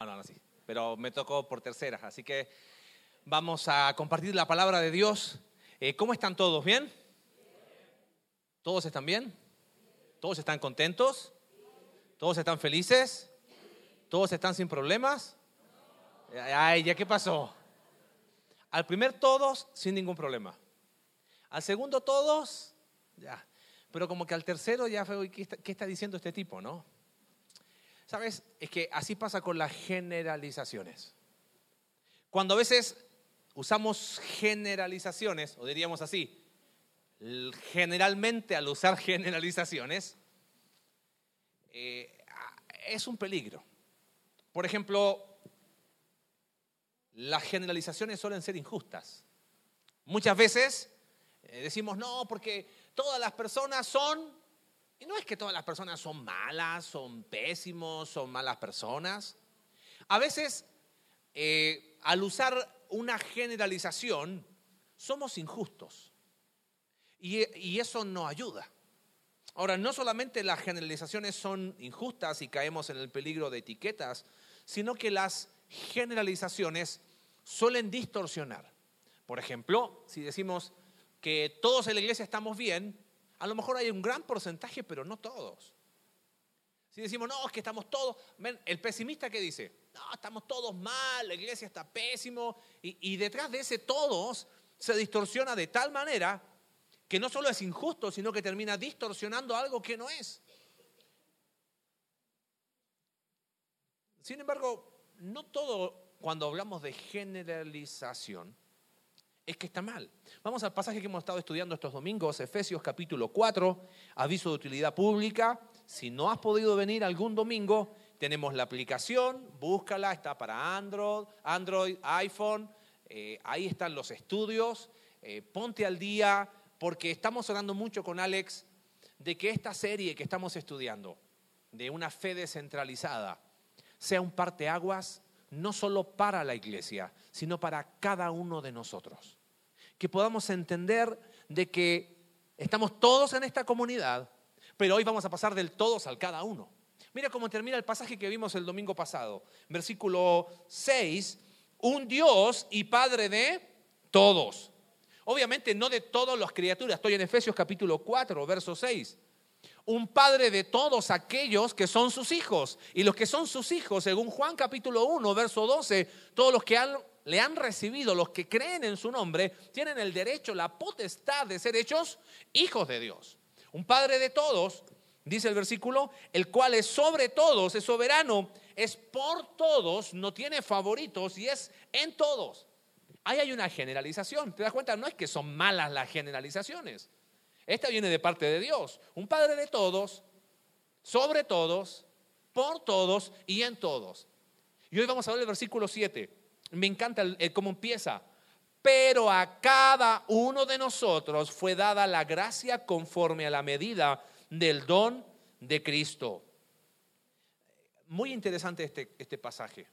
No, no, no, sí. Pero me tocó por tercera, así que vamos a compartir la palabra de Dios. Eh, ¿Cómo están todos? ¿Bien? ¿Todos están bien? ¿Todos están contentos? ¿Todos están felices? ¿Todos están sin problemas? Ay, ¿ya qué pasó? Al primer todos sin ningún problema. Al segundo todos, ya. Pero como que al tercero ya fue, ¿qué está, qué está diciendo este tipo, no? ¿Sabes? Es que así pasa con las generalizaciones. Cuando a veces usamos generalizaciones, o diríamos así, generalmente al usar generalizaciones, eh, es un peligro. Por ejemplo, las generalizaciones suelen ser injustas. Muchas veces eh, decimos, no, porque todas las personas son y no es que todas las personas son malas, son pésimos, son malas personas. A veces, eh, al usar una generalización, somos injustos. Y, y eso no ayuda. Ahora, no solamente las generalizaciones son injustas y caemos en el peligro de etiquetas, sino que las generalizaciones suelen distorsionar. Por ejemplo, si decimos que todos en la iglesia estamos bien, a lo mejor hay un gran porcentaje, pero no todos. Si decimos, no, es que estamos todos, el pesimista que dice, no, estamos todos mal, la iglesia está pésimo, y, y detrás de ese todos se distorsiona de tal manera que no solo es injusto, sino que termina distorsionando algo que no es. Sin embargo, no todo cuando hablamos de generalización es que está mal. Vamos al pasaje que hemos estado estudiando estos domingos, Efesios capítulo 4, aviso de utilidad pública. Si no has podido venir algún domingo, tenemos la aplicación, búscala, está para Android, Android iPhone, eh, ahí están los estudios, eh, ponte al día, porque estamos hablando mucho con Alex de que esta serie que estamos estudiando, de una fe descentralizada, sea un parteaguas no solo para la iglesia, sino para cada uno de nosotros que podamos entender de que estamos todos en esta comunidad, pero hoy vamos a pasar del todos al cada uno. Mira cómo termina el pasaje que vimos el domingo pasado. Versículo 6, un Dios y Padre de todos. Obviamente no de todas las criaturas. Estoy en Efesios capítulo 4, verso 6. Un Padre de todos aquellos que son sus hijos. Y los que son sus hijos, según Juan capítulo 1, verso 12, todos los que han le han recibido, los que creen en su nombre, tienen el derecho, la potestad de ser hechos hijos de Dios. Un Padre de todos, dice el versículo, el cual es sobre todos, es soberano, es por todos, no tiene favoritos y es en todos. Ahí hay una generalización. ¿Te das cuenta? No es que son malas las generalizaciones. Esta viene de parte de Dios. Un Padre de todos, sobre todos, por todos y en todos. Y hoy vamos a ver el versículo 7. Me encanta cómo empieza. Pero a cada uno de nosotros fue dada la gracia conforme a la medida del don de Cristo. Muy interesante este, este pasaje.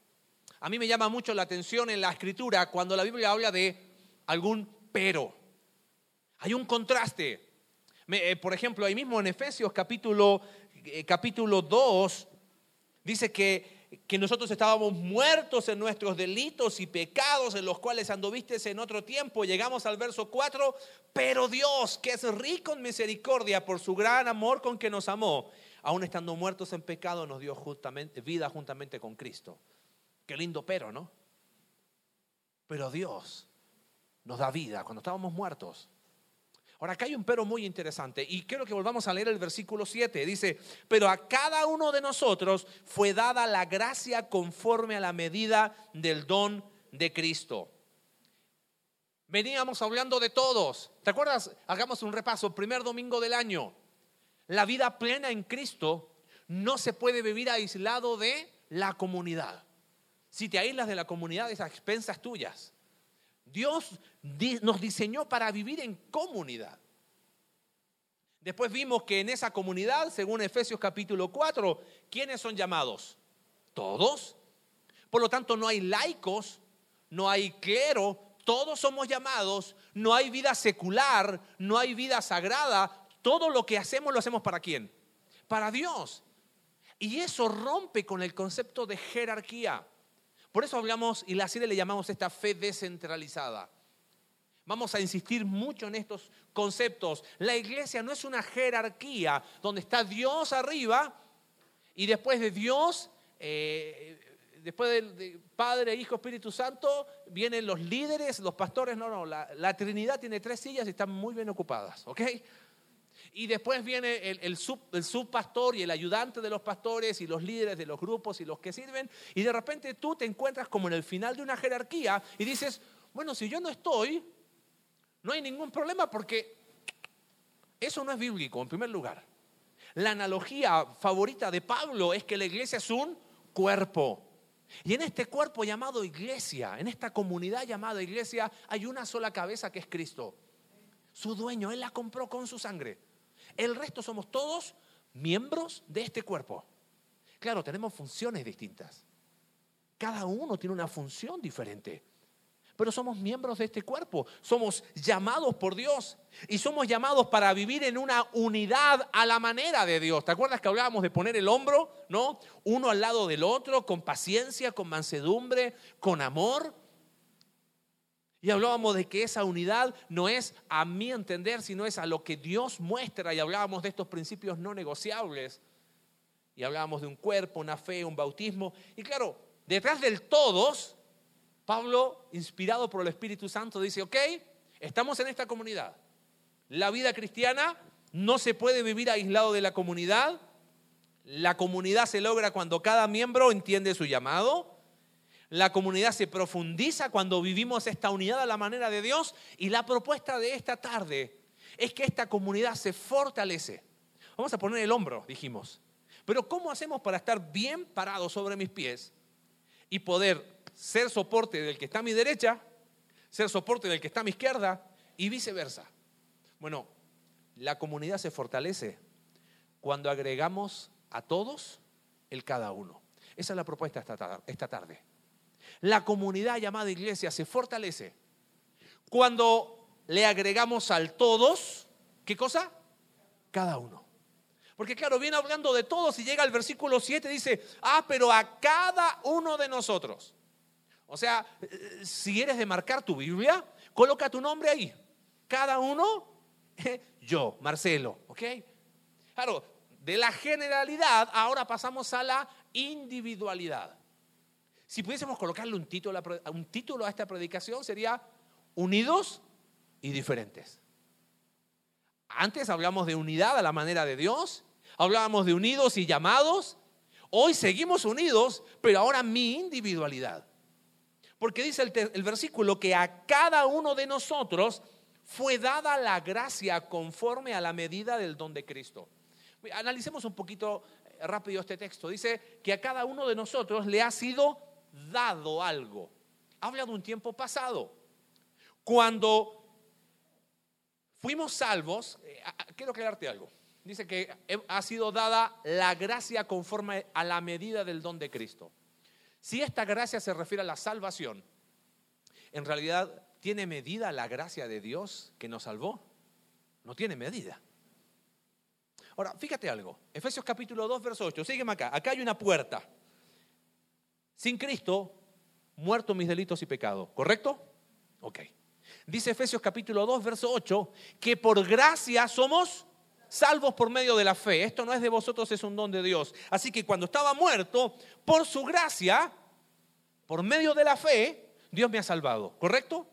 A mí me llama mucho la atención en la escritura cuando la Biblia habla de algún pero. Hay un contraste. Eh, por ejemplo, ahí mismo en Efesios capítulo, eh, capítulo 2 dice que que nosotros estábamos muertos en nuestros delitos y pecados en los cuales anduviste en otro tiempo. Llegamos al verso 4, pero Dios, que es rico en misericordia por su gran amor con que nos amó, aún estando muertos en pecado, nos dio justamente, vida juntamente con Cristo. Qué lindo pero, ¿no? Pero Dios nos da vida cuando estábamos muertos. Ahora, acá hay un pero muy interesante y quiero que volvamos a leer el versículo 7. Dice, pero a cada uno de nosotros fue dada la gracia conforme a la medida del don de Cristo. Veníamos hablando de todos. ¿Te acuerdas? Hagamos un repaso. Primer domingo del año. La vida plena en Cristo no se puede vivir aislado de la comunidad. Si te aíslas de la comunidad es a expensas tuyas. Dios nos diseñó para vivir en comunidad. Después vimos que en esa comunidad, según Efesios capítulo 4, ¿quiénes son llamados? Todos. Por lo tanto, no hay laicos, no hay clero, todos somos llamados, no hay vida secular, no hay vida sagrada, todo lo que hacemos lo hacemos para quién? Para Dios. Y eso rompe con el concepto de jerarquía. Por eso hablamos y la serie le llamamos esta fe descentralizada. Vamos a insistir mucho en estos conceptos. La iglesia no es una jerarquía donde está Dios arriba y después de Dios, eh, después de, Padre, Hijo, Espíritu Santo, vienen los líderes, los pastores. No, no, la, la Trinidad tiene tres sillas y están muy bien ocupadas, ¿ok? Y después viene el, sub, el, subpastor y el ayudante de los pastores y los líderes de los grupos y los que sirven. Y de repente tú te encuentras como en el final de una jerarquía y dices, bueno, si yo no estoy, no hay ningún problema porque eso no es bíblico, en primer lugar. La analogía favorita de Pablo es que la iglesia es un cuerpo. Y en este cuerpo llamado iglesia, en esta comunidad llamada iglesia, hay una sola cabeza que es Cristo. Su dueño, Él la compró con su sangre. El resto somos todos miembros de este cuerpo. Claro, tenemos funciones distintas. Cada uno tiene una función diferente pero somos miembros de este cuerpo, somos llamados por Dios y somos llamados para vivir en una unidad a la manera de Dios. ¿Te acuerdas que hablábamos de poner el hombro, no? Uno al lado del otro, con paciencia, con mansedumbre, con amor. Y hablábamos de que esa unidad no es a mi entender, sino es a lo que Dios muestra. Y hablábamos de estos principios no negociables. Y hablábamos de un cuerpo, una fe, un bautismo. Y claro, detrás del todos Pablo, inspirado por el Espíritu Santo, dice, ok, estamos en esta comunidad. La vida cristiana no se puede vivir aislado de la comunidad. La comunidad se logra cuando cada miembro entiende su llamado. La comunidad se profundiza cuando vivimos esta unidad a la manera de Dios. Y la propuesta de esta tarde es que esta comunidad se fortalece. Vamos a poner el hombro, dijimos. Pero ¿cómo hacemos para estar bien parados sobre mis pies y poder ser soporte del que está a mi derecha, ser soporte del que está a mi izquierda y viceversa. Bueno, la comunidad se fortalece cuando agregamos a todos el cada uno. Esa es la propuesta esta tarde. La comunidad llamada iglesia se fortalece cuando le agregamos al todos, ¿qué cosa? Cada uno. Porque claro, viene hablando de todos y llega al versículo 7 y dice, ah, pero a cada uno de nosotros. O sea, si eres de marcar tu Biblia, coloca tu nombre ahí. Cada uno, yo, Marcelo, ¿ok? Claro, de la generalidad ahora pasamos a la individualidad. Si pudiésemos colocarle un título, a esta predicación sería Unidos y diferentes. Antes hablamos de unidad a la manera de Dios, hablábamos de unidos y llamados. Hoy seguimos unidos, pero ahora mi individualidad. Porque dice el, versículo que a cada uno de nosotros fue dada la gracia conforme a la medida del don de Cristo. Analicemos un poquito eh, rápido este texto. Dice que a cada uno de nosotros le ha sido dado algo. Habla de un tiempo pasado. Cuando fuimos salvos, eh, quiero aclararte algo. Dice que ha sido dada la gracia conforme a la medida del don de Cristo. Si esta gracia se refiere a la salvación, en realidad tiene medida la gracia de Dios que nos salvó. No tiene medida. Ahora, fíjate algo. Efesios capítulo 2, verso 8. Sígueme acá. Acá hay una puerta. Sin Cristo, muerto mis delitos y pecados. ¿Correcto? Ok. Dice Efesios capítulo 2, verso 8, que por gracia somos salvos por medio de la fe. Esto no es de vosotros, es un don de Dios. Así que cuando estaba muerto, por su gracia, por medio de la fe, Dios me ha salvado. ¿Correcto?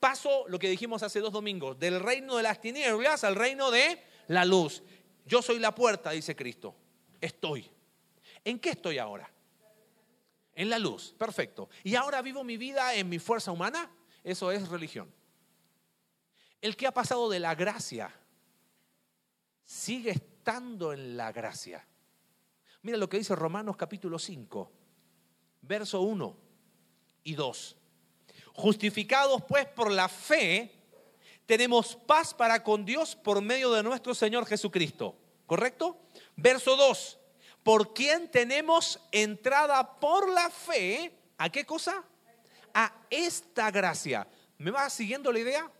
Paso lo que dijimos hace dos domingos, del reino de las tinieblas al reino de la luz. Yo soy la puerta, dice Cristo. Estoy. ¿En qué estoy ahora? En la luz. Perfecto. ¿Y ahora vivo mi vida en mi fuerza humana? Eso es religión. El que ha pasado de la gracia sigue estando en la gracia. Mira lo que dice Romanos capítulo 5, verso 1 y 2. Justificados pues por la fe, tenemos paz para con Dios por medio de nuestro Señor Jesucristo. ¿Correcto? Verso 2. Por quien tenemos entrada por la fe, ¿a qué cosa? A esta gracia. ¿Me va siguiendo la idea?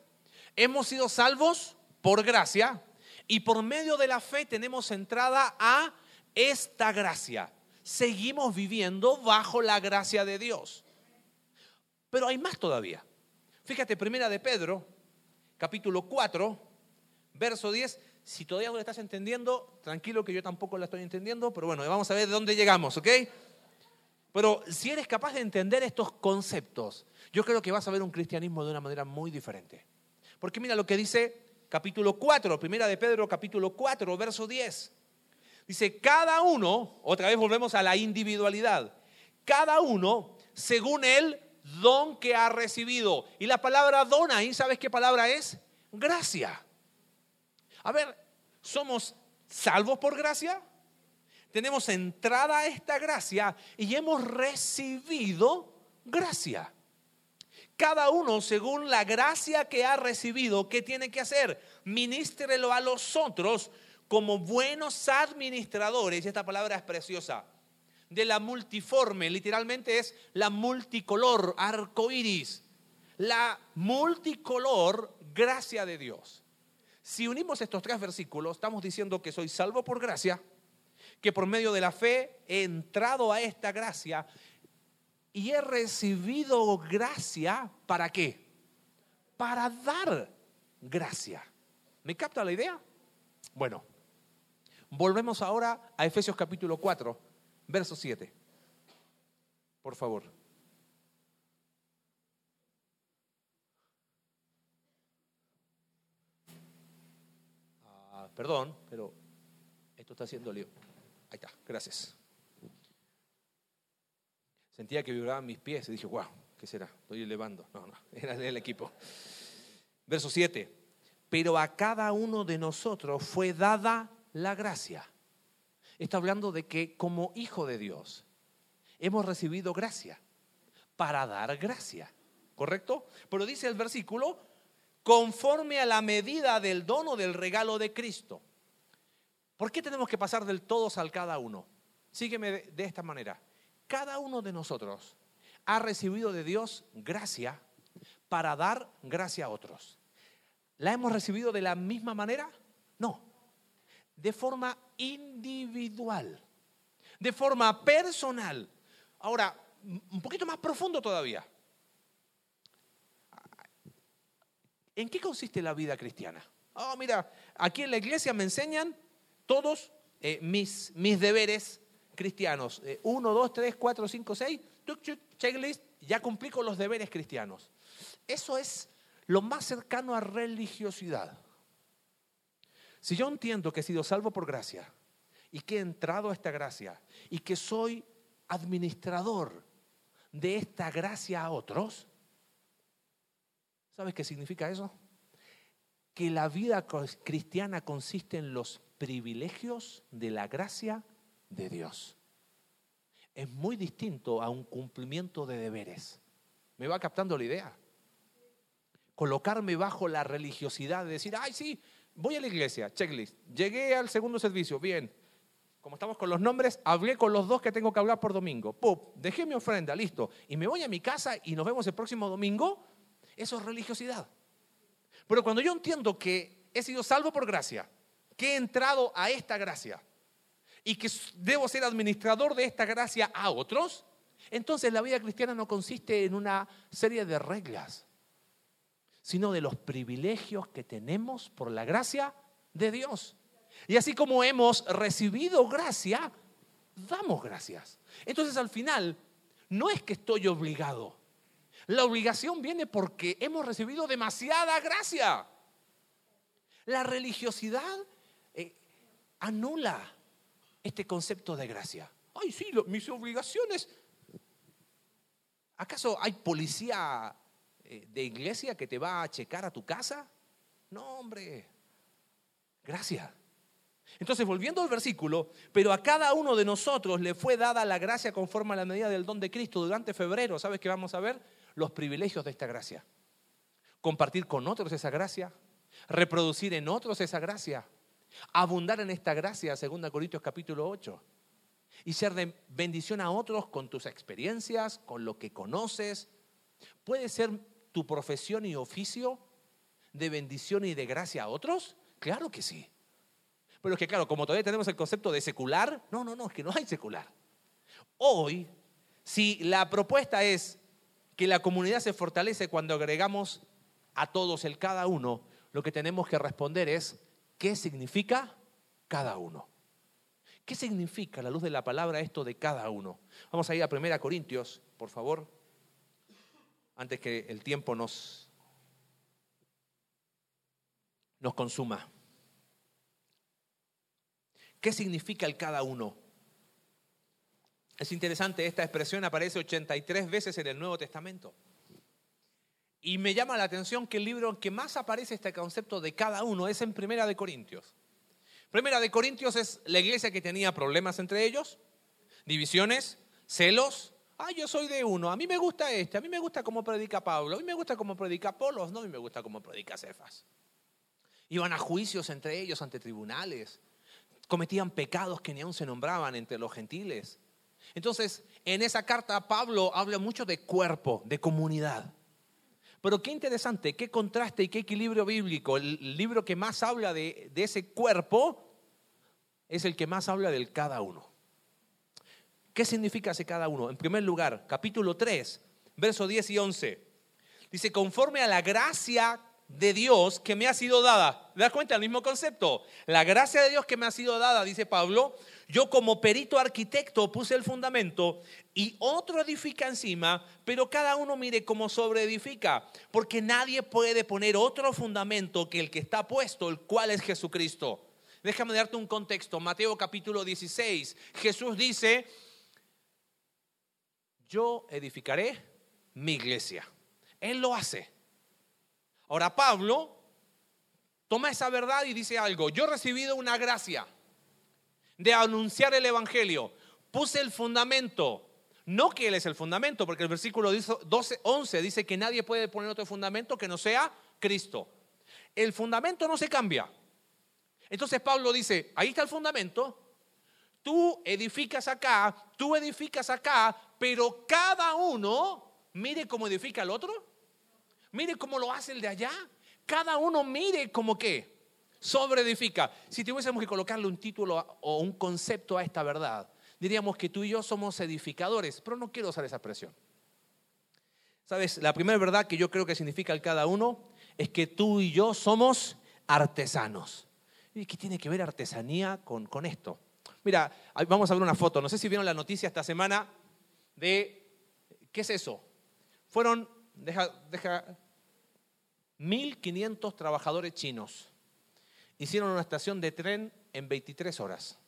Hemos sido salvos por gracia y por medio de la fe tenemos entrada a esta gracia. Seguimos viviendo bajo la gracia de Dios. Pero hay más todavía. Fíjate, primera de Pedro, capítulo 4, verso 10. Si todavía no lo estás entendiendo, tranquilo que yo tampoco la estoy entendiendo, pero bueno, vamos a ver de dónde llegamos, ¿ok? Pero si eres capaz de entender estos conceptos, yo creo que vas a ver un cristianismo de una manera muy diferente. Porque mira lo que dice capítulo 4, primera de Pedro, capítulo 4, verso 10. Dice, cada uno, otra vez volvemos a la individualidad, cada uno según el don que ha recibido. Y la palabra don ahí, ¿sabes qué palabra es? Gracia. A ver, ¿somos salvos por gracia? Tenemos entrada a esta gracia y hemos recibido gracia. Cada uno, según la gracia que ha recibido, ¿qué tiene que hacer? Ministrelo a los otros como buenos administradores. Y esta palabra es preciosa. De la multiforme, literalmente es la multicolor, arco iris. La multicolor gracia de Dios. Si unimos estos tres versículos, estamos diciendo que soy salvo por gracia, que por medio de la fe he entrado a esta gracia y he recibido gracia, ¿para qué? Para dar gracia. ¿Me capta la idea? Bueno, volvemos ahora a Efesios capítulo 4, verso 7. Por favor. Ah, perdón, pero esto está haciendo lío. Ahí está, gracias. Sentía que vibraban mis pies y dije, wow, ¿qué será? Estoy elevando. No, no, era el equipo. Verso 7. Pero a cada uno de nosotros fue dada la gracia. Está hablando de que como hijo de Dios hemos recibido gracia para dar gracia. ¿Correcto? Pero dice el versículo, conforme a la medida del dono del regalo de Cristo. ¿Por qué tenemos que pasar del todos al cada uno? Sígueme de esta manera cada uno de nosotros ha recibido de Dios gracia para dar gracia a otros. ¿La hemos recibido de la misma manera? No. De forma individual, de forma personal. Ahora, un poquito más profundo todavía. ¿En qué consiste la vida cristiana? Oh, mira, aquí en la iglesia me enseñan todos eh, mis, mis deberes cristianos. Eh, uno, dos, tres, cuatro, cinco, seis, checklist, ya cumplí con los deberes cristianos. Eso es lo más cercano a religiosidad. Si yo entiendo que he sido salvo por gracia y que he entrado a esta gracia y que soy administrador de esta gracia a otros, ¿sabes qué significa eso? Que la vida cristiana consiste en los privilegios de la gracia de Dios. Es muy distinto a un cumplimiento de deberes. ¿Me va captando la idea? Colocarme bajo la religiosidad de decir, ay, sí, voy a la iglesia, checklist. Llegué al segundo servicio, bien. Como estamos con los nombres, hablé con los dos que tengo que hablar por domingo. Pup, dejé mi ofrenda, listo. Y me voy a mi casa y nos vemos el próximo domingo. Eso es religiosidad. Pero cuando yo entiendo que he sido salvo por gracia, que he entrado a esta gracia, y que debo ser administrador de esta gracia a otros, entonces la vida cristiana no consiste en una serie de reglas, sino de los privilegios que tenemos por la gracia de Dios. Y así como hemos recibido gracia, damos gracias. Entonces al final, no es que estoy obligado. La obligación viene porque hemos recibido demasiada gracia. La religiosidad eh, anula este concepto de gracia. Ay, sí, mis obligaciones. ¿Acaso hay policía eh, de iglesia que te va a checar a tu casa? No, hombre. Gracia. Entonces, volviendo al versículo, pero a cada uno de nosotros le fue dada la gracia conforme a la medida del don de Cristo durante febrero. ¿Sabes qué vamos a ver? Los privilegios de esta gracia. Compartir con otros esa gracia. Reproducir en otros esa gracia abundar en esta gracia, 2 Corintios capítulo 8, y ser de bendición a otros con tus experiencias, con lo que conoces. ¿Puede ser tu profesión y oficio de bendición y de gracia a otros? Claro que sí. Pero es que claro, como todavía tenemos el concepto de secular, no, no, no, es que no hay secular. Hoy, si la propuesta es que la comunidad se fortalece cuando agregamos a todos el cada uno, lo que tenemos que responder es, ¿qué significa cada uno? ¿Qué significa la luz de la palabra esto de cada uno? Vamos a ir a 1 Corintios, por favor, antes que el tiempo nos, nos consuma. ¿Qué significa el cada uno? Es interesante, esta expresión aparece 83 veces en el Nuevo Testamento. Y me llama la atención que el libro en que más aparece este concepto de cada uno es en Primera de Corintios. Primera de Corintios es la iglesia que tenía problemas entre ellos, divisiones, celos. Ah, yo soy de uno, a mí me gusta este, a mí me gusta cómo predica Pablo, a mí me gusta cómo predica Apolos, no, a mí me gusta cómo predica Cefas. Iban a juicios entre ellos ante tribunales, cometían pecados que ni aún se nombraban entre los gentiles. Entonces, en esa carta Pablo habla mucho de cuerpo, de comunidad. Pero qué interesante, qué contraste y qué equilibrio bíblico. El libro que más habla de, ese cuerpo es el que más habla del cada uno. ¿Qué significa ese cada uno? En primer lugar, capítulo 3, versos 10 y 11. Dice, conforme a la gracia de Dios que me ha sido dada. ¿Te das cuenta? El mismo concepto. La gracia de Dios que me ha sido dada, dice Pablo, yo como perito arquitecto puse el fundamento y otro edifica encima, pero cada uno mire cómo sobreedifica, porque nadie puede poner otro fundamento que el que está puesto, el cual es Jesucristo. Déjame darte un contexto. Mateo capítulo 16. Jesús dice, yo edificaré mi iglesia. Él lo hace. Ahora Pablo toma esa verdad y dice algo. Yo he recibido una gracia de anunciar el Evangelio. Puse el fundamento. No que Él es el fundamento, porque el versículo 12, 11 dice que nadie puede poner otro fundamento que no sea Cristo. El fundamento no se cambia. Entonces Pablo dice, ahí está el fundamento, tú edificas acá, tú edificas acá, pero cada uno mire cómo edifica el otro Mire cómo lo hace el de allá. Cada uno mire como que sobre edifica. Si tuviésemos que colocarle un título o un concepto a esta verdad, diríamos que tú y yo somos edificadores, pero no quiero usar esa expresión. Sabes, la primera verdad que yo creo que significa el cada uno es que tú y yo somos artesanos. ¿Y qué tiene que ver artesanía con, con esto? Mira, vamos a ver una foto. No sé si vieron la noticia esta semana de, ¿qué es eso? Fueron, deja, 1.500 trabajadores chinos hicieron una estación de tren en 23 horas.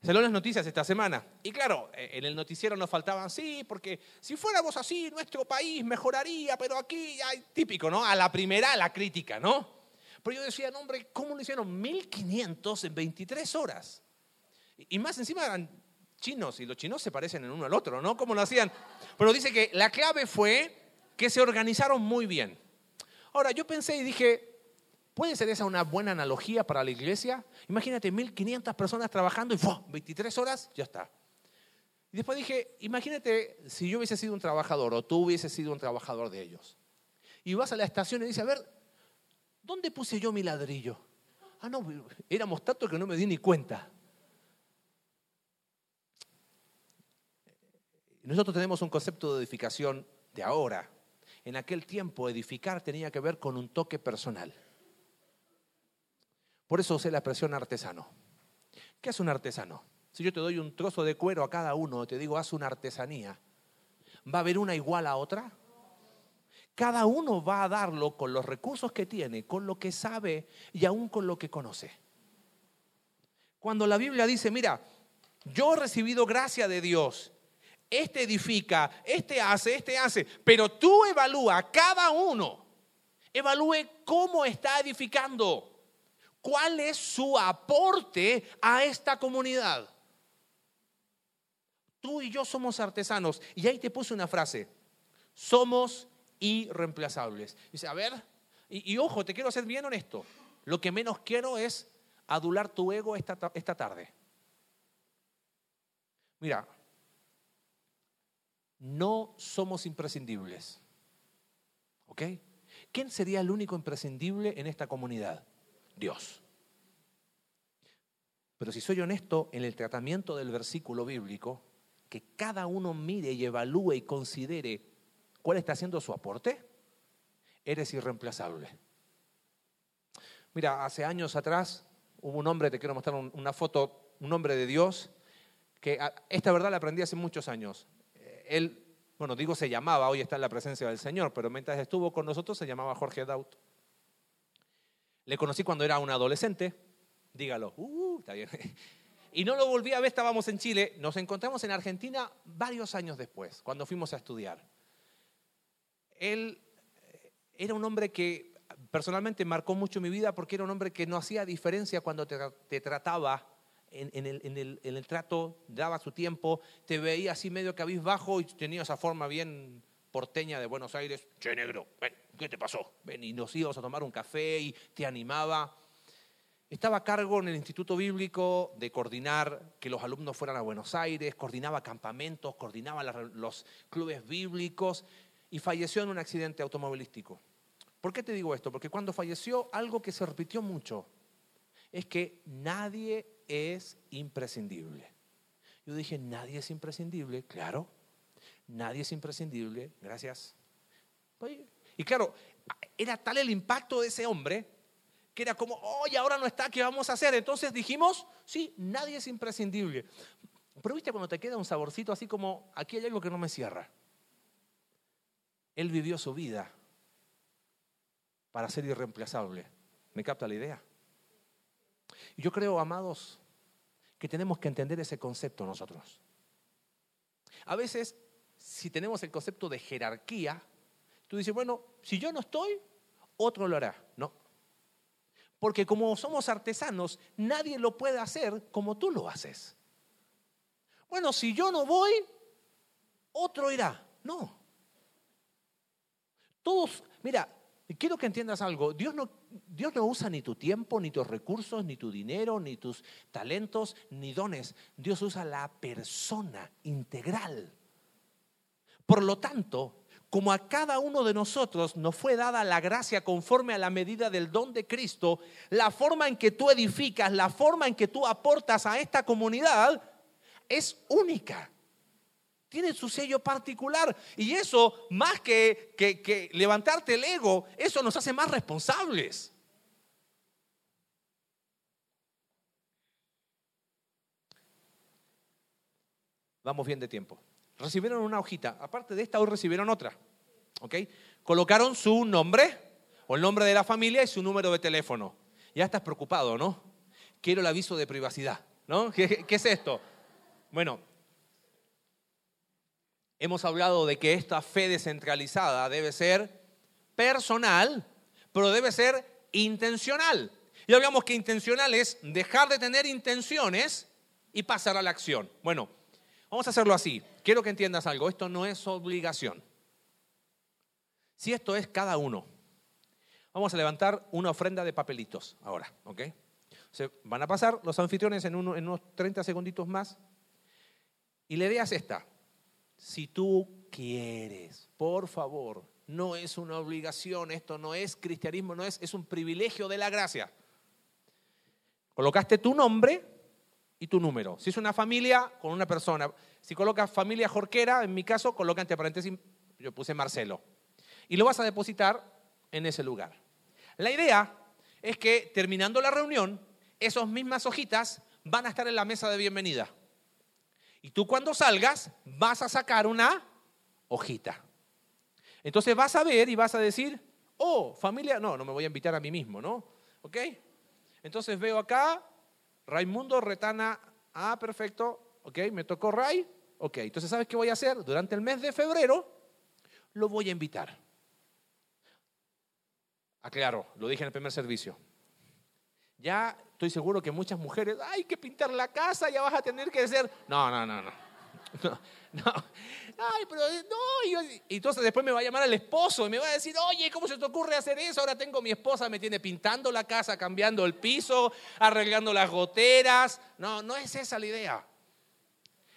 Salieron las noticias esta semana. Y claro, eh, en el noticiero nos faltaban, sí, porque si fuéramos así, nuestro país mejoraría, pero aquí ya típico, ¿no? A la primera, la crítica, ¿no? Pero yo decía, no, hombre, ¿cómo lo hicieron? 1500 en 23 horas. Y más encima eran chinos, y los chinos se parecen en uno al otro, ¿no? ¿Cómo lo hacían? Pero dice que la clave fue que se organizaron muy bien. Ahora, yo pensé y dije, ¿puede ser esa una buena analogía para la iglesia? Imagínate, 1500 personas trabajando y 23 horas, ya está. Y después dije, imagínate si yo hubiese sido un trabajador o tú hubieses sido un trabajador de ellos. Y vas a la estación y dices, a ver, ¿dónde puse yo mi ladrillo? Ah, no, éramos tantos que no me di ni cuenta. Nosotros tenemos un concepto de edificación de ahora, en aquel tiempo edificar tenía que ver con un toque personal. Por eso usé la expresión artesano. ¿Qué es un artesano? Si yo te doy un trozo de cuero a cada uno, te digo, haz una artesanía, ¿va a haber una igual a otra? Cada uno va a darlo con los recursos que tiene, con lo que sabe y aún con lo que conoce. Cuando la Biblia dice, mira, yo he recibido gracia de Dios este edifica, este hace, este hace, pero tú evalúa cada uno, evalúe cómo está edificando, cuál es su aporte a esta comunidad. Tú y yo somos artesanos. Y ahí te puse una frase, somos irreemplazables. Dice, a ver, y, ojo, te quiero ser bien honesto, lo que menos quiero es adular tu ego esta, esta tarde. Mira, no somos imprescindibles. ¿Ok? ¿Quién sería el único imprescindible en esta comunidad? Dios. Pero si soy honesto, en el tratamiento del versículo bíblico, que cada uno mire y evalúe y considere cuál está haciendo su aporte, eres irreemplazable. Mira, hace años atrás hubo un hombre, te quiero mostrar una foto, un hombre de Dios, que esta verdad la aprendí hace muchos años. Él, bueno, digo se llamaba, hoy está en la presencia del Señor, pero mientras estuvo con nosotros se llamaba Jorge Daut. Le conocí cuando era un adolescente, dígalo, uh, está bien. Y no lo volví a ver, estábamos en Chile, nos encontramos en Argentina varios años después, cuando fuimos a estudiar. Él eh, era un hombre que personalmente marcó mucho mi vida porque era un hombre que no hacía diferencia cuando te, trataba en, el, trato, daba su tiempo, te veía así medio cabizbajo y tenía esa forma bien porteña de Buenos Aires, che negro, ven, ¿qué te pasó? Ven, y nos íbamos a tomar un café y te animaba. Estaba a cargo en el Instituto Bíblico de coordinar que los alumnos fueran a Buenos Aires, coordinaba campamentos, coordinaba los clubes bíblicos y falleció en un accidente automovilístico. ¿Por qué te digo esto? Porque cuando falleció, algo que se repitió mucho es que nadie es imprescindible. Yo dije, nadie es imprescindible, claro, nadie es imprescindible, gracias. Y claro, era tal el impacto de ese hombre que era como, oye, ahora no está, ¿qué vamos a hacer? Entonces dijimos, sí, nadie es imprescindible. Pero viste cuando te queda un saborcito así como, aquí hay algo que no me cierra. Él vivió su vida para ser irreemplazable. ¿Me capta la idea? Yo creo, amados, que tenemos que entender ese concepto nosotros. A veces, si tenemos el concepto de jerarquía, tú dices, bueno, si yo no estoy, otro lo hará. No, porque como somos artesanos, nadie lo puede hacer como tú lo haces. Bueno, si yo no voy, otro irá. No. Todos, mira, quiero que entiendas algo. Dios no, Dios no usa ni tu tiempo, ni tus recursos, ni tu dinero, ni tus talentos, ni dones. Dios usa la persona integral. Por lo tanto, como a cada uno de nosotros nos fue dada la gracia conforme a la medida del don de Cristo, la forma en que tú edificas, la forma en que tú aportas a esta comunidad es única. Tiene su sello particular. Y eso, más que, que, levantarte el ego, eso nos hace más responsables. Vamos bien de tiempo recibieron una hojita. Aparte de esta, hoy recibieron otra. ¿Ok? Colocaron su nombre o el nombre de la familia y su número de teléfono. Ya estás preocupado, ¿no? Quiero el aviso de privacidad, ¿no? ¿Qué, es esto? Bueno, hemos hablado de que esta fe descentralizada debe ser personal, pero debe ser intencional. Y hablamos que intencional es dejar de tener intenciones y pasar a la acción. Bueno, Vamos a hacerlo así. Quiero que entiendas algo. Esto no es obligación. Si esto es cada uno. Vamos a levantar una ofrenda de papelitos ahora, ¿ok? Se van a pasar los anfitriones en, unos 30 segunditos más. Y le idea esta. Si tú quieres, por favor, no es una obligación, esto no es cristianismo, no es, es un privilegio de la gracia. Colocaste tu nombre y tu número. Si es una familia con una persona, si colocas familia Jorquera, en mi caso, coloca entre paréntesis, yo puse Marcelo. Y lo vas a depositar en ese lugar. La idea es que terminando la reunión, esas mismas hojitas van a estar en la mesa de bienvenida. Y tú cuando salgas vas a sacar una hojita. Entonces vas a ver y vas a decir, oh, familia, no, no me voy a invitar a mí mismo, ¿no? ¿Ok? Entonces veo acá Raimundo Retana, ah, perfecto, ok, me tocó Ray, ok, entonces ¿sabes qué voy a hacer? Durante el mes de febrero lo voy a invitar. Aclaro, lo dije en el primer servicio. Ya estoy seguro que muchas mujeres, hay que pintar la casa, ya vas a tener que hacer. No, no, no, no. No, no. Ay, pero no. Y, entonces después me va a llamar el esposo y me va a decir, oye, ¿cómo se te ocurre hacer eso? Ahora tengo mi esposa, me tiene pintando la casa, cambiando el piso, arreglando las goteras. No, no es esa la idea.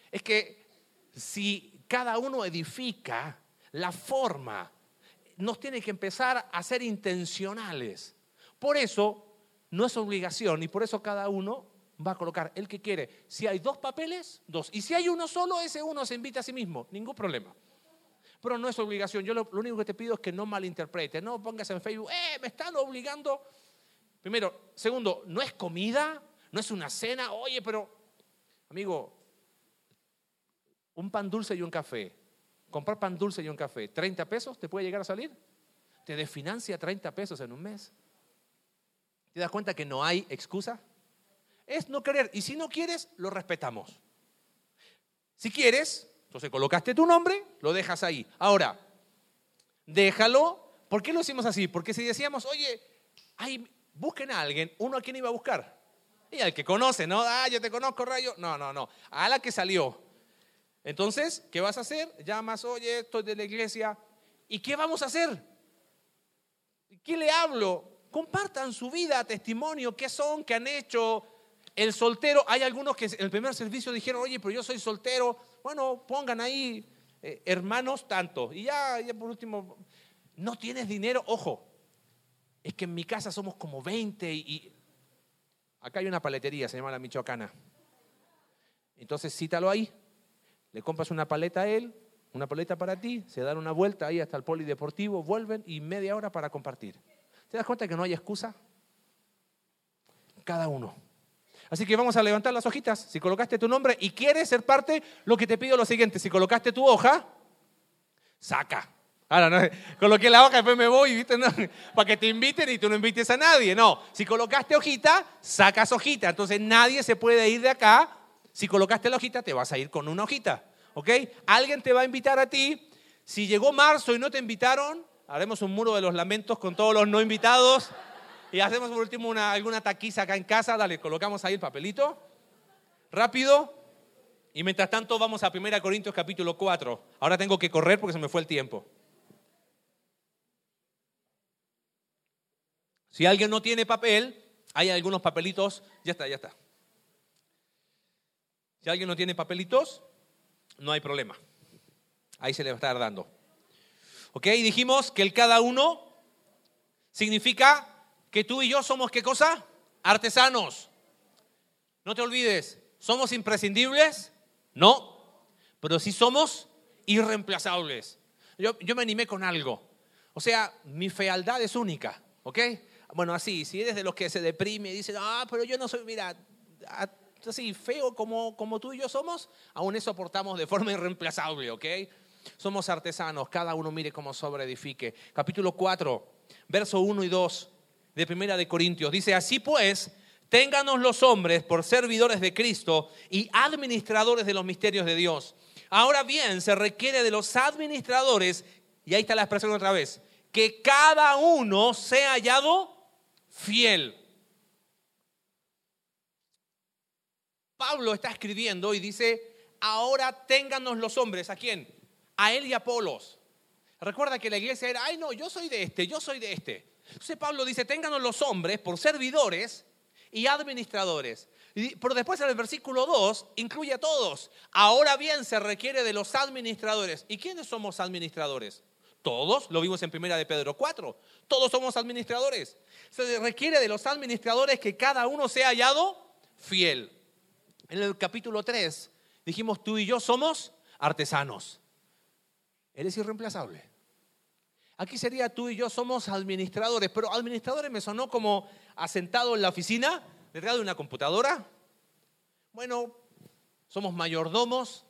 Es que si cada uno edifica la forma, nos tiene que empezar a ser intencionales. Por eso no es obligación y por eso cada uno va a colocar el que quiere. Si hay dos papeles, dos. Y si hay uno solo, ese uno se invita a sí mismo. Ningún problema. Pero no es obligación. Yo lo, único que te pido es que no malinterpretes. No pongas en Facebook, eh, me están obligando. Primero. Segundo, no es comida, no es una cena. Oye, pero, amigo, un pan dulce y un café. Comprar pan dulce y un café, ¿30 pesos te puede llegar a salir? Te desfinancia 30 pesos en un mes. ¿Te das cuenta que no hay excusa? Es no querer. Y si no quieres, lo respetamos. Si quieres, entonces colocaste tu nombre, lo dejas ahí. Ahora, déjalo. ¿Por qué lo hicimos así? Porque si decíamos, oye, busquen a alguien, uno a quién iba a buscar. Y al que conoce, ¿no? Ah, yo te conozco, rayo. No, no, no. A la que salió. Entonces, ¿qué vas a hacer? Llamas, oye, estoy de la iglesia. ¿Y qué vamos a hacer? ¿Qué le hablo? Compartan su vida, testimonio, qué son, qué han hecho. El soltero, hay algunos que en el primer servicio dijeron, oye, pero yo soy soltero. Bueno, pongan ahí eh, hermanos tanto. Y ya, ya por último, no tienes dinero, ojo. Es que en mi casa somos como 20 y, acá hay una paletería, se llama la Michoacana. Entonces cítalo ahí, le compras una paleta a él, una paleta para ti, se dan una vuelta ahí hasta el polideportivo, vuelven y media hora para compartir. ¿Te das cuenta que no hay excusa? Cada uno. Así que vamos a levantar las hojitas. Si colocaste tu nombre y quieres ser parte, lo que te pido es lo siguiente. Si colocaste tu hoja, saca. Ahora, no, coloqué la hoja, después me voy, ¿viste? para que te inviten y tú no invites a nadie. No, si colocaste hojita, sacas hojita. Entonces nadie se puede ir de acá. Si colocaste la hojita, te vas a ir con una hojita. ¿Ok? Alguien te va a invitar a ti. Si llegó marzo y no te invitaron, haremos un muro de los lamentos con todos los no invitados. Y hacemos por último una, alguna taquiza acá en casa. Dale, colocamos ahí el papelito. Rápido. Y mientras tanto vamos a 1 Corintios capítulo 4. Ahora tengo que correr porque se me fue el tiempo. Si alguien no tiene papel, hay algunos papelitos. Ya está, ya está. Si alguien no tiene papelitos, no hay problema. Ahí se le va a estar dando. ¿Ok? Dijimos que el cada uno significa que tú y yo somos qué cosa? Artesanos. No te olvides, ¿somos imprescindibles? No, pero sí somos irreemplazables. Yo, yo me animé con algo. O sea, mi fealdad es única, ¿ok? Bueno, así, si eres de los que se deprime y dice, ah, pero yo no soy, mira, así feo como, como tú y yo somos, aún eso aportamos de forma irreemplazable, ¿ok? Somos artesanos, cada uno mire cómo sobreedifique. Capítulo 4, verso 1 y 2 de Primera de Corintios. Dice, así pues, ténganos los hombres por servidores de Cristo y administradores de los misterios de Dios. Ahora bien, se requiere de los administradores, y ahí está la expresión otra vez, que cada uno sea hallado fiel. Pablo está escribiendo y dice, ahora ténganos los hombres, ¿a quién? A él y a Apolos. Recuerda que la iglesia era, ay no, yo soy de este, yo soy de este. Entonces Pablo dice, ténganos los hombres por servidores y administradores. Pero después en el versículo 2 incluye a todos. Ahora bien se requiere de los administradores. ¿Y quiénes somos administradores? Todos, lo vimos en primera de Pedro 4. Todos somos administradores. Se requiere de los administradores que cada uno sea hallado fiel. En el capítulo 3 dijimos, tú y yo somos artesanos. Eres irreemplazable. Aquí sería tú y yo somos administradores, pero administradores me sonó como asentado en la oficina, detrás de una computadora. Bueno, somos mayordomos.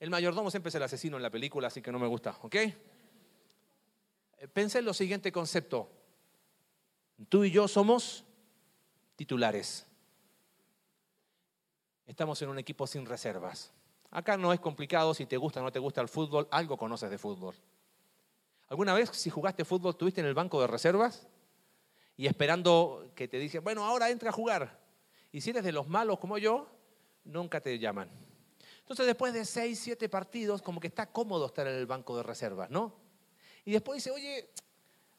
El mayordomo siempre es el asesino en la película, así que no me gusta, ¿ok? Pensé en lo siguiente concepto. Tú y yo somos titulares. Estamos en un equipo sin reservas. Acá no es complicado si te gusta o no te gusta el fútbol, algo conoces de fútbol. ¿Alguna vez si jugaste fútbol estuviste en el banco de reservas y esperando que te dicen, bueno, ahora entra a jugar? Y si eres de los malos como yo, nunca te llaman. Entonces después de seis, siete partidos, como que está cómodo estar en el banco de reservas, ¿no? Y después dice, oye,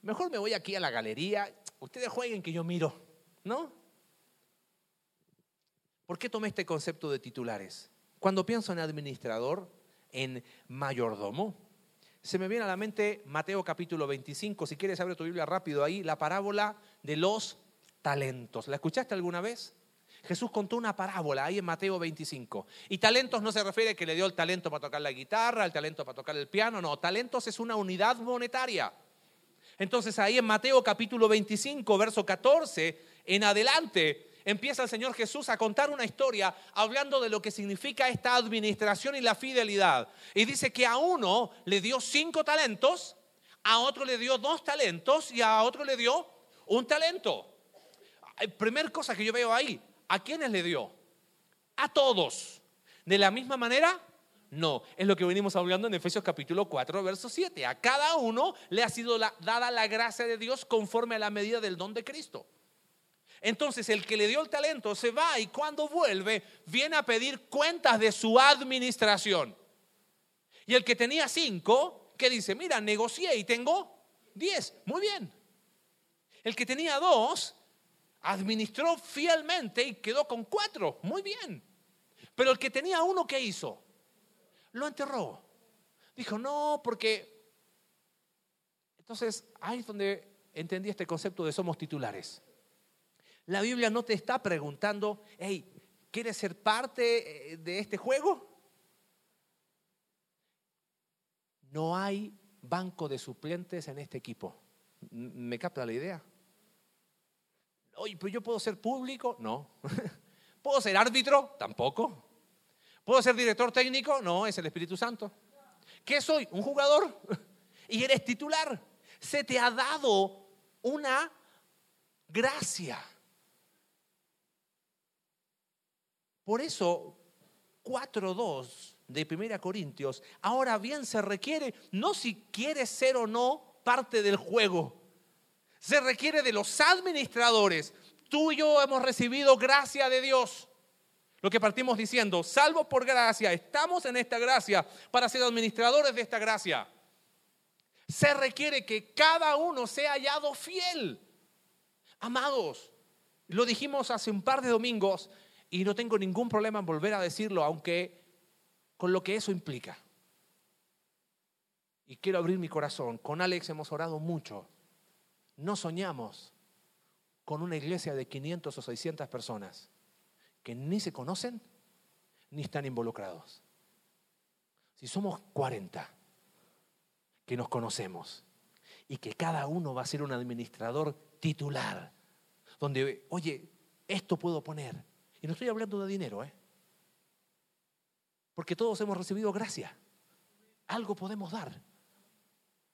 mejor me voy aquí a la galería, ustedes jueguen que yo miro, ¿no? ¿Por qué tomé este concepto de titulares? Cuando pienso en administrador, en mayordomo, se me viene a la mente Mateo capítulo 25, si quieres abre tu Biblia rápido ahí, la parábola de los talentos. ¿La escuchaste alguna vez? Jesús contó una parábola ahí en Mateo 25. Y talentos no se refiere a que le dio el talento para tocar la guitarra, el talento para tocar el piano, no, talentos es una unidad monetaria. Entonces ahí en Mateo capítulo 25, verso 14, en adelante, empieza el Señor Jesús a contar una historia hablando de lo que significa esta administración y la fidelidad. Y dice que a uno le dio cinco talentos, a otro le dio dos talentos y a otro le dio un talento. Primer cosa que yo veo ahí, ¿A quiénes le dio? A todos. ¿De la misma manera? No, es lo que venimos hablando en Efesios capítulo 4, verso 7. A cada uno le ha sido dada la gracia de Dios conforme a la medida del don de Cristo. Entonces el que le dio el talento se va y cuando vuelve viene a pedir cuentas de su administración. Y el que tenía cinco, ¿qué dice? Mira, negocié y tengo diez. Muy bien. El que tenía dos, administró fielmente y quedó con cuatro. Muy bien. Pero el que tenía uno, ¿qué hizo? Lo enterró. Dijo, no, porque... Entonces, ahí es donde entendí este concepto de somos titulares. La Biblia no te está preguntando, hey, ¿quieres ser parte eh, de este juego? No hay banco de suplentes en este equipo. ¿Me capta la idea? Oye, pero yo puedo ser público, no. ¿Puedo ser árbitro? Tampoco. ¿Puedo ser director técnico? No, es el Espíritu Santo. ¿Qué soy? Un jugador. Y eres titular. Se te ha dado una gracia. Por eso, 4.2 de 1 Corintios, ahora bien se requiere, no si quieres ser o no parte del juego, se requiere de los administradores. Tú y yo hemos recibido gracia de Dios. Lo que partimos diciendo, salvo por gracia, estamos en esta gracia para ser administradores de esta gracia. Se requiere que cada uno sea hallado fiel. Amados, lo dijimos hace un par de domingos y no tengo ningún problema en volver a decirlo, aunque con lo que eso implica. Y quiero abrir mi corazón. Con Alex hemos orado mucho no soñamos con una iglesia de 500 o 600 personas que ni se conocen ni están involucrados. Si somos 40 que nos conocemos y que cada uno va a ser un administrador titular, donde, oye, esto puedo poner. Y no estoy hablando de dinero, ¿eh? Porque todos hemos recibido gracia. Algo podemos dar.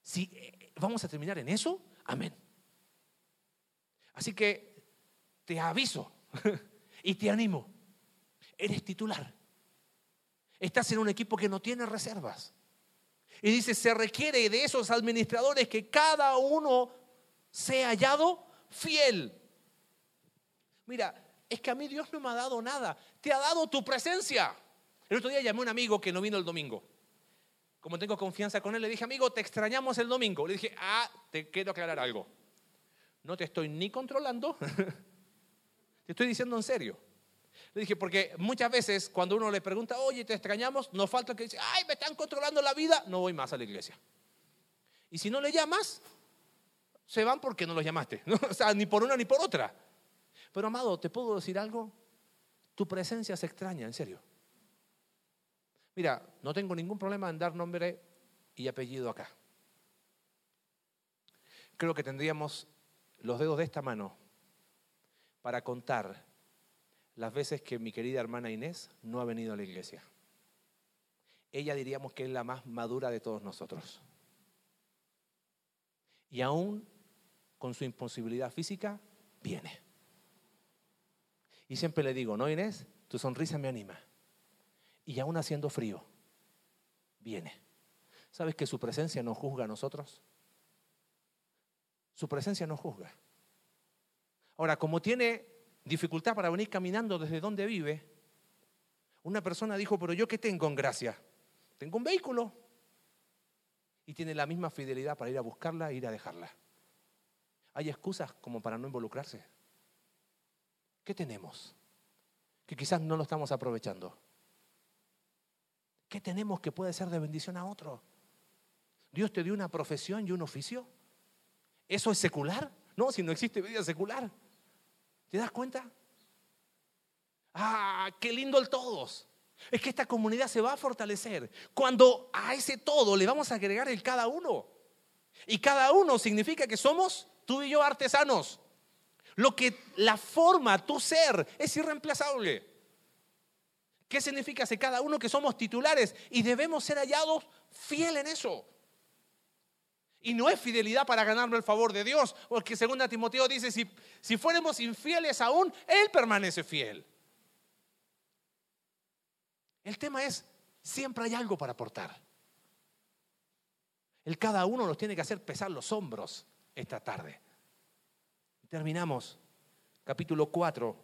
Si eh, vamos a terminar en eso, amén. Así que te aviso y te animo. Eres titular. Estás en un equipo que no tiene reservas. Y dice, se requiere de esos administradores que cada uno sea hallado fiel. Mira, es que a mí Dios no me ha dado nada. Te ha dado tu presencia. El otro día llamé a un amigo que no vino el domingo. Como tengo confianza con él, le dije, amigo, te extrañamos el domingo. Le dije, ah, te quiero aclarar algo no te estoy ni controlando, te estoy diciendo en serio. Le dije, porque muchas veces cuando uno le pregunta, oye, te extrañamos, nos falta que dice, ay, me están controlando la vida, no voy más a la iglesia. Y si no le llamas, se van porque no los llamaste, o sea, ni por una ni por otra. Pero amado, ¿te puedo decir algo? Tu presencia se extraña, en serio. Mira, no tengo ningún problema en dar nombre y apellido acá. Creo que tendríamos los dedos de esta mano para contar las veces que mi querida hermana Inés no ha venido a la iglesia. Ella diríamos que es la más madura de todos nosotros. Y aún con su imposibilidad física, viene. Y siempre le digo, no Inés, tu sonrisa me anima. Y aún haciendo frío, viene. ¿Sabes que su presencia nos juzga a nosotros? Su presencia no juzga. Ahora, como tiene dificultad para venir caminando desde donde vive, una persona dijo, pero yo qué tengo en gracia? Tengo un vehículo. Y tiene la misma fidelidad para ir a buscarla e ir a dejarla. ¿Hay excusas como para no involucrarse? ¿Qué tenemos? Que quizás no lo estamos aprovechando. ¿Qué tenemos que puede ser de bendición a otro? ¿Dios te dio una profesión y un oficio? ¿Eso es secular? No, si no existe vida secular. ¿Te das cuenta? Ah, qué lindo el todos. Es que esta comunidad se va a fortalecer cuando a ese todo le vamos a agregar el cada uno. Y cada uno significa que somos tú y yo artesanos. Lo que la forma tu ser es irreemplazable. ¿Qué significa? Que cada uno que somos titulares y debemos ser hallados fiel en eso. Y no es fidelidad para ganarnos el favor de Dios, porque según Timoteo dice, si, si fuéramos infieles aún, Él permanece fiel. El tema es, siempre hay algo para aportar. El cada uno nos tiene que hacer pesar los hombros esta tarde. Terminamos. Capítulo 4.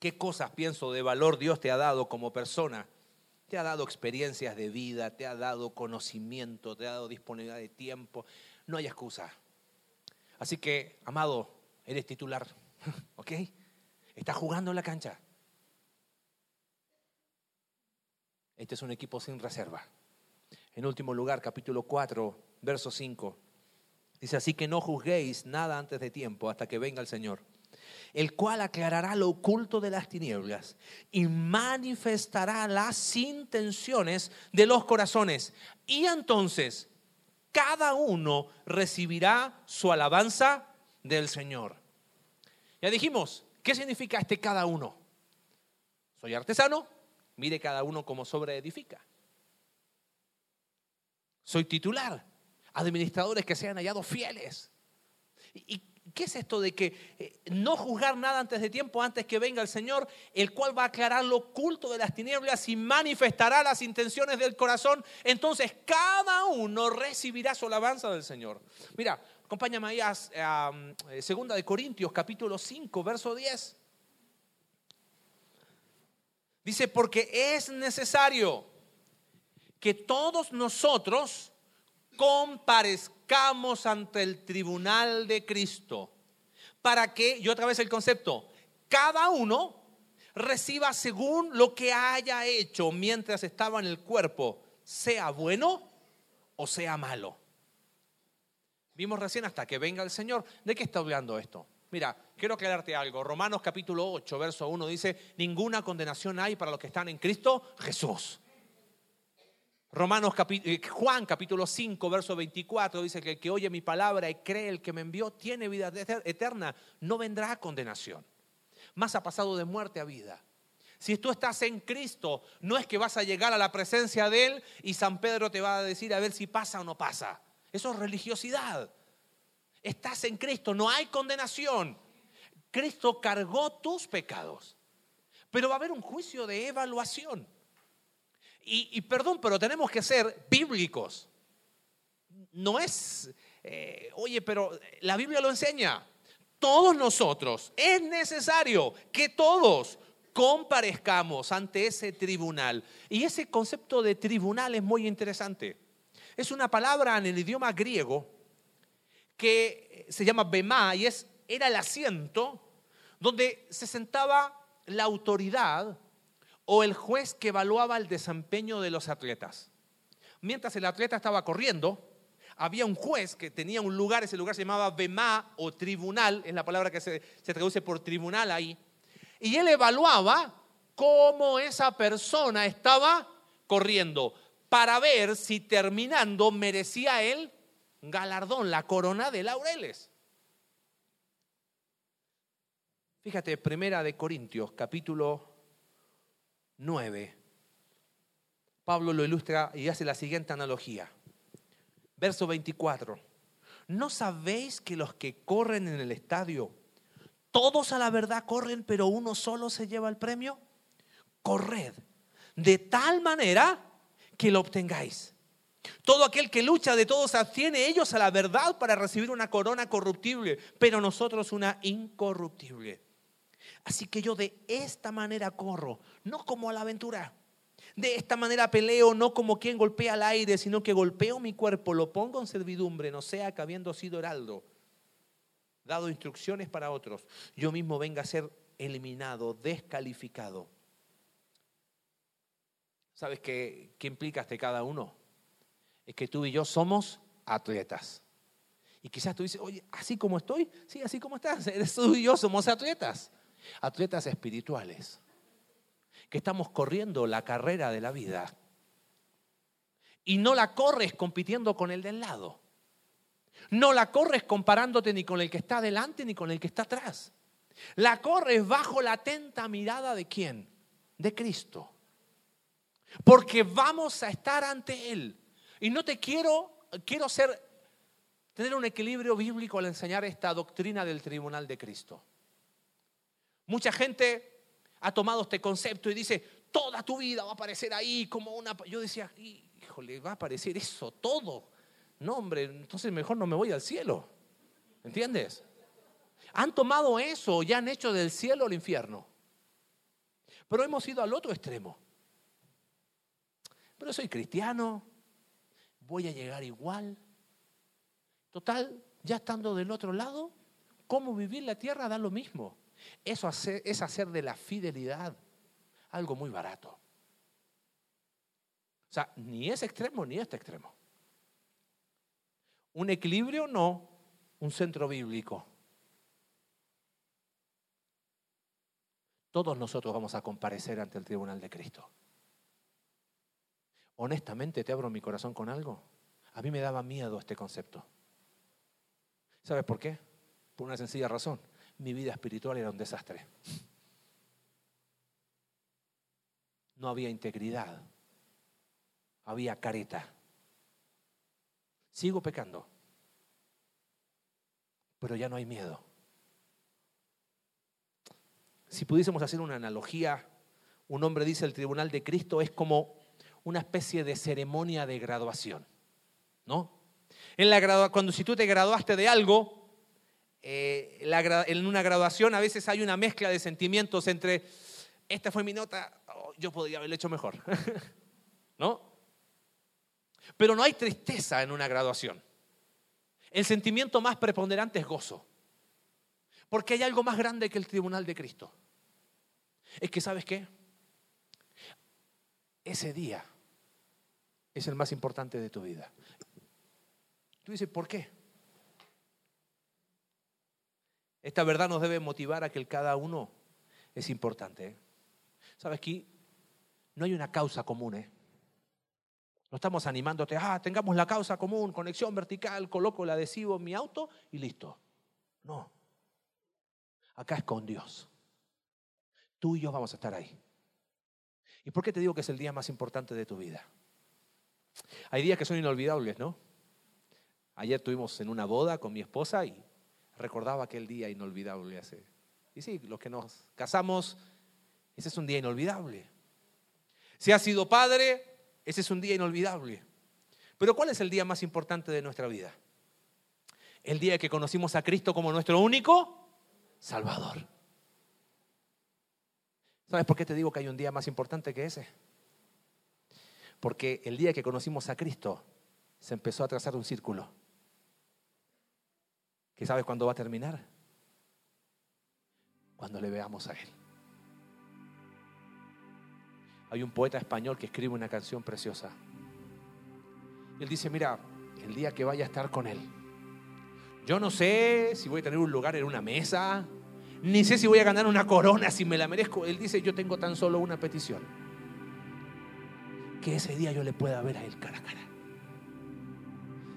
¿Qué cosas, pienso, de valor Dios te ha dado como persona? Te ha dado experiencias de vida, te ha dado conocimiento, te ha dado disponibilidad de tiempo. No hay excusa. Así que, amado, eres titular, ¿ok? Estás jugando en la cancha. Este es un equipo sin reserva. En último lugar, capítulo 4, verso 5. Dice, así que no juzguéis nada antes de tiempo hasta que venga el Señor, el cual aclarará lo oculto de las tinieblas y manifestará las intenciones de los corazones. Y entonces cada uno recibirá su alabanza del Señor. Ya dijimos, ¿qué significa este cada uno? Soy artesano, mire cada uno como sobreedifica. Soy titular. Administradores que sean hallados fieles. ¿Y qué es esto de que eh, no juzgar nada antes de tiempo, antes que venga el Señor, el cual va a aclarar lo oculto de las tinieblas y manifestará las intenciones del corazón? Entonces cada uno recibirá su alabanza del Señor. Mira, acompáñame ahí a, eh, Segunda de Corintios, capítulo 5, verso 10. Dice, porque es necesario que todos nosotros comparezcamos ante el tribunal de Cristo para que, y otra vez el concepto, cada uno reciba según lo que haya hecho mientras estaba en el cuerpo, sea bueno o sea malo. Vimos recién hasta que venga el Señor. ¿De qué está hablando esto? Mira, quiero aclararte algo. Romanos capítulo 8, verso 1 dice, ninguna condenación hay para los que están en Cristo Jesús. Romanos eh, Juan capítulo 5, verso 24 dice que el que oye mi palabra y cree el que me envió tiene vida eterna, no vendrá a condenación. Más ha pasado de muerte a vida. Si tú estás en Cristo, no es que vas a llegar a la presencia de Él y San Pedro te va a decir a ver si pasa o no pasa. Eso es religiosidad. Estás en Cristo, no hay condenación. Cristo cargó tus pecados. Pero va a haber un juicio de evaluación. Y, perdón, pero tenemos que ser bíblicos. No es, eh, oye, pero la Biblia lo enseña. Todos nosotros, es necesario que todos comparezcamos ante ese tribunal. Y ese concepto de tribunal es muy interesante. Es una palabra en el idioma griego que se llama bema y es, era el asiento donde se sentaba la autoridad o el juez que evaluaba el desempeño de los atletas. Mientras el atleta estaba corriendo, había un juez que tenía un lugar, ese lugar se llamaba Bemá o tribunal, es la palabra que se, se traduce por tribunal ahí, y él evaluaba cómo esa persona estaba corriendo para ver si terminando merecía el galardón, la corona de laureles. Fíjate, primera de Corintios, capítulo 9, Pablo lo ilustra y hace la siguiente analogía. Verso 24. ¿No sabéis que los que corren en el estadio, todos a la verdad corren, pero uno solo se lleva el premio? Corred de tal manera que lo obtengáis. Todo aquel que lucha de todos abstiene ellos a la verdad para recibir una corona corruptible, pero nosotros una incorruptible. Así que yo de esta manera corro, no como a la aventura. De esta manera peleo, no como quien golpea al aire, sino que golpeo mi cuerpo, lo pongo en servidumbre, no sea que habiendo sido heraldo, dado instrucciones para otros, yo mismo venga a ser eliminado, descalificado. ¿Sabes qué, qué implica este cada uno? Es que tú y yo somos atletas. Y quizás tú dices, oye, así como estoy, sí, así como estás. Eres tú y yo somos atletas, atletas espirituales, que estamos corriendo la carrera de la vida. Y no la corres compitiendo con el del lado. No la corres comparándote ni con el que está delante ni con el que está atrás. La corres bajo la atenta mirada de quién? De Cristo. Porque vamos a estar ante Él. Y no te quiero, quiero ser, tener un equilibrio bíblico al enseñar esta doctrina del tribunal de Cristo. Mucha gente ha tomado este concepto y dice, toda tu vida va a aparecer ahí como una... Yo decía, híjole, va a aparecer eso todo. No, hombre, entonces mejor no me voy al cielo. ¿Entiendes? Han tomado eso y han hecho del cielo el infierno. Pero hemos ido al otro extremo. Pero soy cristiano, voy a llegar igual. Total, ya estando del otro lado, cómo vivir la tierra da lo mismo. Eso es hacer de la fidelidad algo muy barato. O sea, ni es extremo ni este extremo. Un equilibrio no, un centro bíblico. Todos nosotros vamos a comparecer ante el tribunal de Cristo. Honestamente te abro mi corazón con algo. A mí me daba miedo este concepto. ¿Sabes por qué? Por una sencilla razón. Mi vida espiritual era un desastre. No había integridad. Había careta. Sigo pecando. Pero ya no hay miedo. Si pudiésemos hacer una analogía, un hombre dice el tribunal de Cristo es como una especie de ceremonia de graduación, ¿no? En la cuando si tú te graduaste de algo, eh, en una graduación a veces hay una mezcla de sentimientos entre, esta fue mi nota, oh, yo podría haberlo hecho mejor, ¿no? Pero no hay tristeza en una graduación. El sentimiento más preponderante es gozo, porque hay algo más grande que el tribunal de Cristo. Es que, ¿sabes qué? Ese día es el más importante de tu vida. Tú dices, ¿por qué? Esta verdad nos debe motivar a que el cada uno es importante. ¿eh? ¿Sabes aquí? No hay una causa común. ¿eh? No estamos animándote, ah, tengamos la causa común, conexión vertical, coloco el adhesivo en mi auto y listo. No. Acá es con Dios. Tú y yo vamos a estar ahí. ¿Y por qué te digo que es el día más importante de tu vida? Hay días que son inolvidables, ¿no? Ayer estuvimos en una boda con mi esposa y recordaba aquel día inolvidable hace. Y sí, los que nos casamos, ese es un día inolvidable. Si has sido padre, ese es un día inolvidable. Pero ¿cuál es el día más importante de nuestra vida? El día que conocimos a Cristo como nuestro único Salvador. ¿Sabes por qué te digo que hay un día más importante que ese? Porque el día que conocimos a Cristo, se empezó a trazar un círculo. ¿Qué sabes cuándo va a terminar? Cuando le veamos a Él. Hay un poeta español que escribe una canción preciosa. Él dice, mira, el día que vaya a estar con Él, yo no sé si voy a tener un lugar en una mesa, ni sé si voy a ganar una corona, si me la merezco. Él dice, yo tengo tan solo una petición que ese día yo le pueda ver a Él cara a cara.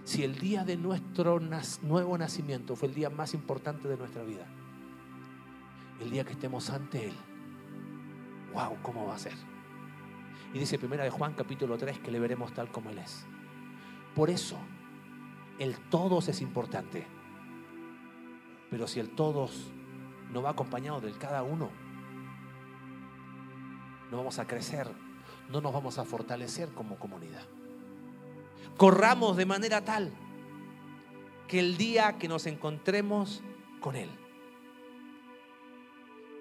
Si el día de nuestro nuevo nacimiento fue el día más importante de nuestra vida, el día que estemos ante Él, wow, ¿cómo va a ser? Y dice primera de Juan capítulo 3 que le veremos tal como Él es. Por eso, el todos es importante. Pero si el todos no va acompañado del cada uno, no vamos a crecer no nos vamos a fortalecer como comunidad. Corramos de manera tal que el día que nos encontremos con Él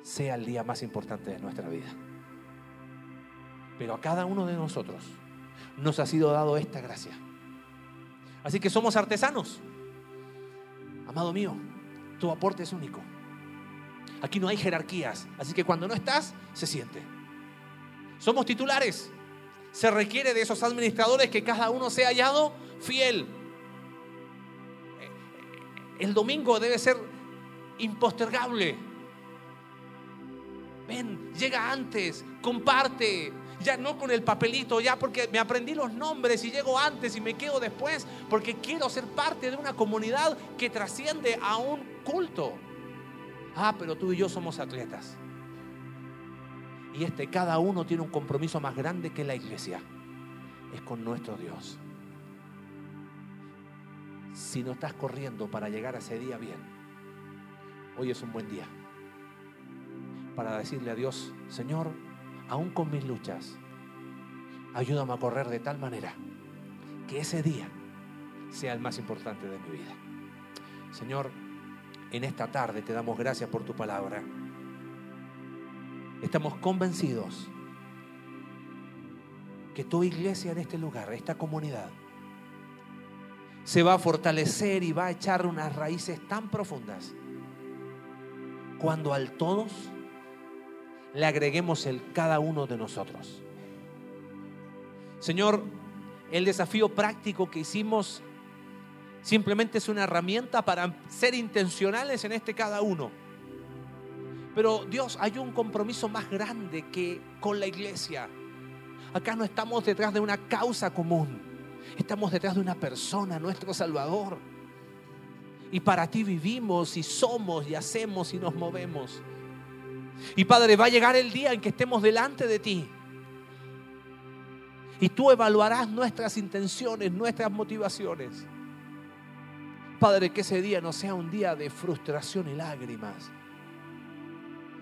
sea el día más importante de nuestra vida. Pero a cada uno de nosotros nos ha sido dado esta gracia. Así que somos artesanos. Amado mío, tu aporte es único. Aquí no hay jerarquías, así que cuando no estás, se siente. Somos titulares. Se requiere de esos administradores que cada uno sea hallado fiel. el domingo debe ser impostergable. Ven, llega antes, comparte, ya no con el papelito, ya porque me aprendí los nombres y llego antes y me quedo después, porque quiero ser parte de una comunidad que trasciende a un culto. Ah, pero tú y yo somos atletas. Y este, cada uno tiene un compromiso más grande que la iglesia. Es con nuestro Dios. Si no estás corriendo para llegar a ese día bien, hoy es un buen día para decirle a Dios, Señor, aún con mis luchas, ayúdame a correr de tal manera que ese día sea el más importante de mi vida. Señor, en esta tarde te damos gracias por tu palabra. Estamos convencidos que tu iglesia en este lugar, esta comunidad, se va a fortalecer y va a echar unas raíces tan profundas cuando al todos le agreguemos el cada uno de nosotros. Señor, el desafío práctico que hicimos simplemente es una herramienta para ser intencionales en este cada uno. Pero Dios, hay un compromiso más grande que con la iglesia. Acá no estamos detrás de una causa común, estamos detrás de una persona, nuestro Salvador. Y para ti vivimos y somos y hacemos y nos movemos. Y Padre, va a llegar el día en que estemos delante de ti. Y tú evaluarás nuestras intenciones, nuestras motivaciones. Padre, que ese día no sea un día de frustración y lágrimas,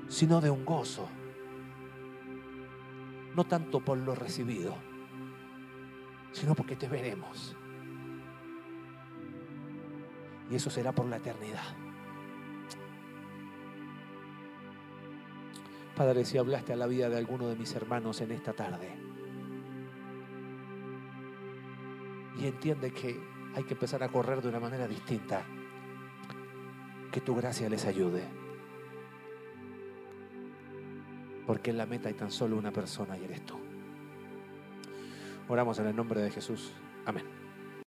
sino de un gozo. No tanto por lo recibido, sino porque te veremos. Y eso será por la eternidad. Padre, si hablaste a la vida de alguno de mis hermanos en esta tarde y entiende que hay que empezar a correr de una manera distinta, que tu gracia les ayude. Porque en la meta hay tan solo una persona y eres tú. Oramos en el nombre de Jesús. Amén.